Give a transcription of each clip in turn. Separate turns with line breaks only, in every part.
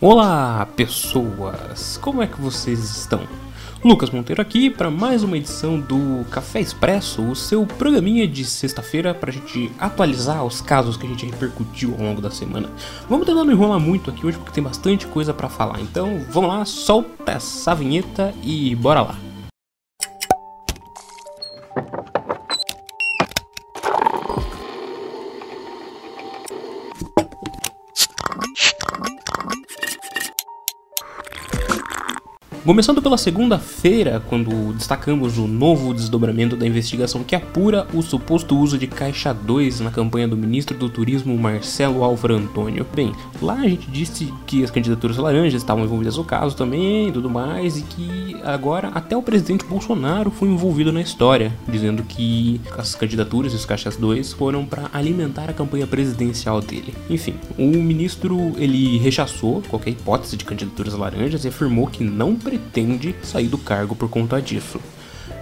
Olá, pessoas! Como é que vocês estão? Lucas Monteiro aqui para mais uma edição do Café Expresso, o seu programinha de sexta-feira para a gente atualizar os casos que a gente repercutiu ao longo da semana. Vamos tentar não enrolar muito aqui hoje porque tem bastante coisa para falar. Então, vamos lá, solta essa vinheta e bora lá. Começando pela segunda-feira, quando destacamos o novo desdobramento da investigação que apura o suposto uso de caixa 2 na campanha do ministro do Turismo Marcelo Álvaro Antônio. Bem, lá a gente disse que as candidaturas laranjas estavam envolvidas no caso também tudo mais, e que agora até o presidente Bolsonaro foi envolvido na história, dizendo que as candidaturas e os caixas 2 foram para alimentar a campanha presidencial dele. Enfim, o ministro ele rechaçou qualquer hipótese de candidaturas laranjas e afirmou que não pretende sair do cargo por conta disso.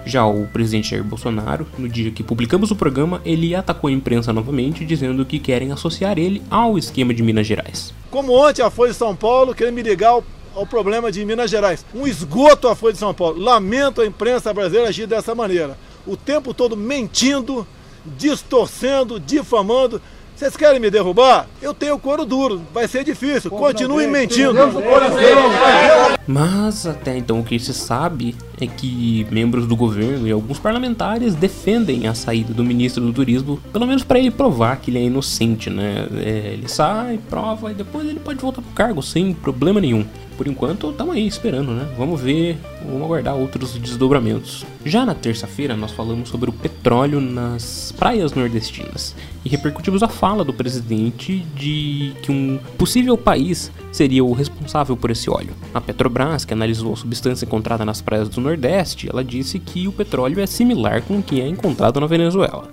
Já o presidente Jair Bolsonaro, no dia que publicamos o programa, ele atacou a imprensa novamente, dizendo que querem associar ele ao esquema de Minas Gerais.
Como ontem a Folha de São Paulo querendo me ligar ao, ao problema de Minas Gerais. Um esgoto a Folha de São Paulo. Lamento a imprensa brasileira agir dessa maneira. O tempo todo mentindo, distorcendo, difamando. Vocês querem me derrubar? Eu tenho couro duro, vai ser difícil. Continue mentindo.
Mas até então o que se sabe é que membros do governo e alguns parlamentares defendem a saída do ministro do turismo, pelo menos para ele provar que ele é inocente, né? É, ele sai, prova e depois ele pode voltar pro cargo sem problema nenhum. Por enquanto, estamos aí esperando, né? Vamos ver, vamos aguardar outros desdobramentos. Já na terça-feira, nós falamos sobre o petróleo nas praias nordestinas e repercutimos a fala do presidente de que um possível país seria o responsável por esse óleo. A Petrobras, que analisou a substância encontrada nas praias do Nordeste, ela disse que o petróleo é similar com o que é encontrado na Venezuela.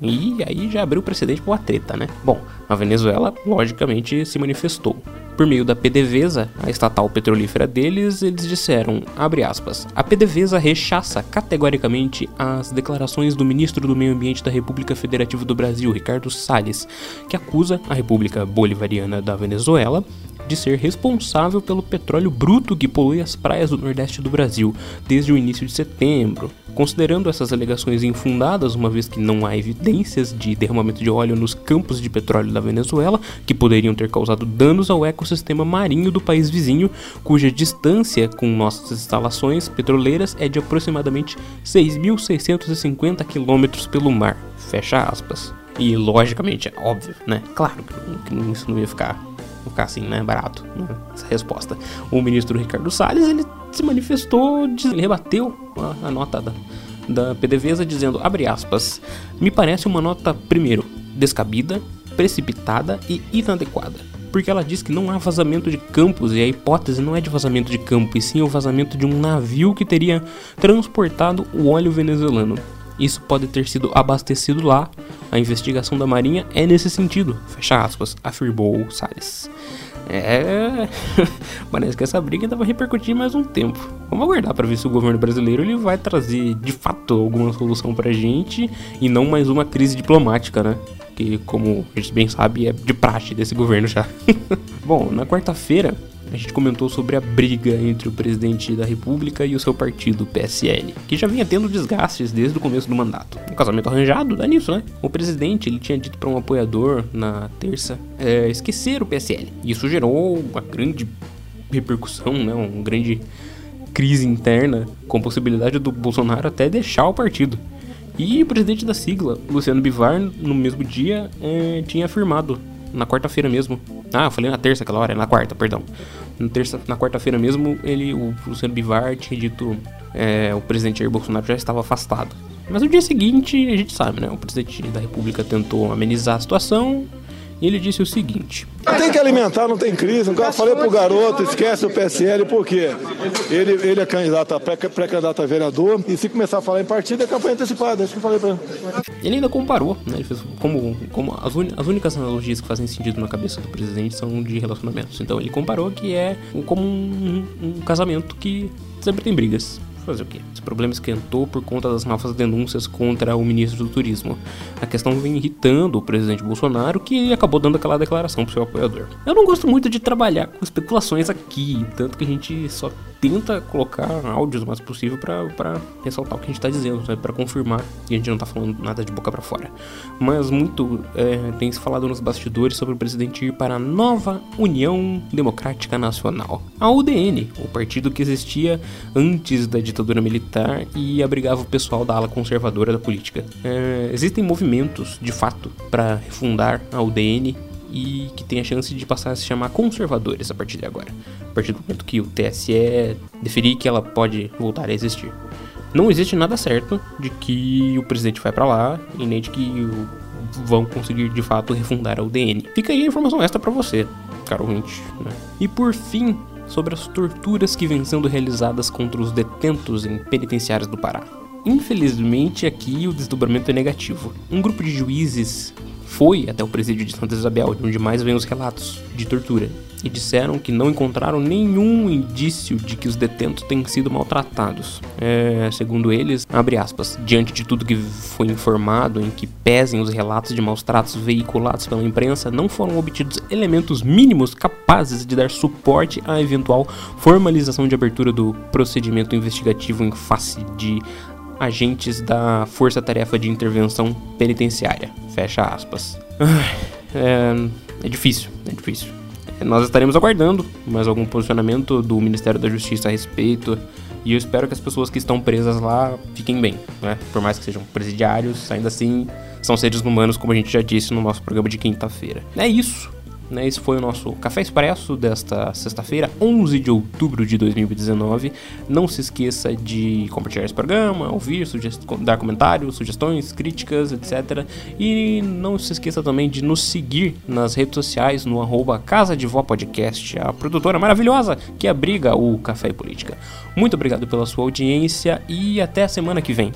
E aí já abriu precedente para uma treta, né? Bom, a Venezuela logicamente se manifestou. Por meio da PDVSA, a estatal petrolífera deles, eles disseram, aspas, a PDVSA rechaça categoricamente as declarações do ministro do Meio Ambiente da República Federativa do Brasil, Ricardo Salles, que acusa a República Bolivariana da Venezuela de ser responsável pelo petróleo bruto que polui as praias do Nordeste do Brasil desde o início de setembro. Considerando essas alegações infundadas, uma vez que não há evidências de derramamento de óleo nos campos de petróleo da Venezuela, que poderiam ter causado danos ao ecossistema marinho do país vizinho, cuja distância com nossas instalações petroleiras é de aproximadamente 6.650 km pelo mar. Fecha aspas. E logicamente, é óbvio, né? Claro que isso não ia ficar ficar assim, né, barato, né, essa resposta. O ministro Ricardo Salles, ele se manifestou, ele rebateu a, a nota da, da PDVSA dizendo, abre aspas, me parece uma nota, primeiro, descabida, precipitada e inadequada. Porque ela diz que não há vazamento de campos e a hipótese não é de vazamento de campo, e sim o vazamento de um navio que teria transportado o óleo venezuelano. Isso pode ter sido abastecido lá. A investigação da Marinha é nesse sentido, fecha aspas, afirmou Salles. É. Parece que essa briga ainda vai repercutir mais um tempo. Vamos aguardar para ver se o governo brasileiro ele vai trazer de fato alguma solução pra gente e não mais uma crise diplomática, né? Que, como a gente bem sabe, é de praxe desse governo já. Bom, na quarta-feira, a gente comentou sobre a briga entre o presidente da República e o seu partido, PSL, que já vinha tendo desgastes desde o começo do mandato. Um casamento arranjado dá nisso, né? O presidente ele tinha dito para um apoiador na terça é, esquecer o PSL. Isso gerou uma grande repercussão, né? Uma grande crise interna, com possibilidade do Bolsonaro até deixar o partido. E o presidente da sigla, Luciano Bivar, no mesmo dia, é, tinha afirmado na quarta-feira mesmo. Ah, eu falei na terça aquela hora, é na quarta, perdão. Na, terça, na quarta-feira mesmo, ele, o Luciano Bivar tinha dito é, o presidente Jair Bolsonaro já estava afastado. Mas no dia seguinte, a gente sabe, né? O presidente da República tentou amenizar a situação e ele disse o seguinte:
Tem que alimentar, não tem crise. Eu falei pro garoto, esquece o PSL, por quê? Ele, ele é candidato a pré-candidato a vereador, e se começar a falar em partido, é campanha antecipada. Isso que eu falei pra ele.
Ele ainda comparou, né? Ele fez como, como as, un, as únicas analogias que fazem sentido na cabeça do presidente são de relacionamentos. Então ele comparou que é como um, um casamento que sempre tem brigas fazer o quê? Esse problema esquentou por conta das novas denúncias contra o ministro do Turismo. A questão vem irritando o presidente Bolsonaro, que acabou dando aquela declaração pro seu apoiador. Eu não gosto muito de trabalhar com especulações aqui, tanto que a gente só tenta colocar áudios o mais possível para ressaltar o que a gente está dizendo, né? para confirmar que a gente não está falando nada de boca para fora. Mas muito é, tem se falado nos bastidores sobre o presidente ir para a nova União Democrática Nacional, a UDN, o partido que existia antes da ditadura militar e abrigava o pessoal da ala conservadora da política. É, existem movimentos, de fato, para refundar a UDN e que tem a chance de passar a se chamar conservadores a partir de agora, a partir do momento que o TSE deferir que ela pode voltar a existir. Não existe nada certo de que o presidente vai para lá e nem de que vão conseguir de fato refundar a UDN. Fica aí a informação extra para você, caro ouvinte. Né? E por fim, sobre as torturas que vêm sendo realizadas contra os detentos em penitenciários do Pará. Infelizmente, aqui o desdobramento é negativo. Um grupo de juízes foi até o presídio de Santa Isabel, onde mais vem os relatos de tortura, e disseram que não encontraram nenhum indício de que os detentos tenham sido maltratados. É, segundo eles, abre aspas, diante de tudo que foi informado em que pesem os relatos de maus tratos veiculados pela imprensa, não foram obtidos elementos mínimos capazes de dar suporte à eventual formalização de abertura do procedimento investigativo em face de agentes da Força Tarefa de Intervenção Penitenciária. Fecha aspas. É, é difícil, é difícil. Nós estaremos aguardando mais algum posicionamento do Ministério da Justiça a respeito. E eu espero que as pessoas que estão presas lá fiquem bem, né? Por mais que sejam presidiários, ainda assim são seres humanos, como a gente já disse no nosso programa de quinta-feira. É isso. Né, esse foi o nosso Café Expresso desta sexta-feira, 11 de outubro de 2019. Não se esqueça de compartilhar esse programa, ouvir, dar comentários, sugestões, críticas, etc. E não se esqueça também de nos seguir nas redes sociais no arroba Casa de Vó Podcast, a produtora maravilhosa que abriga o Café e Política. Muito obrigado pela sua audiência e até a semana que vem.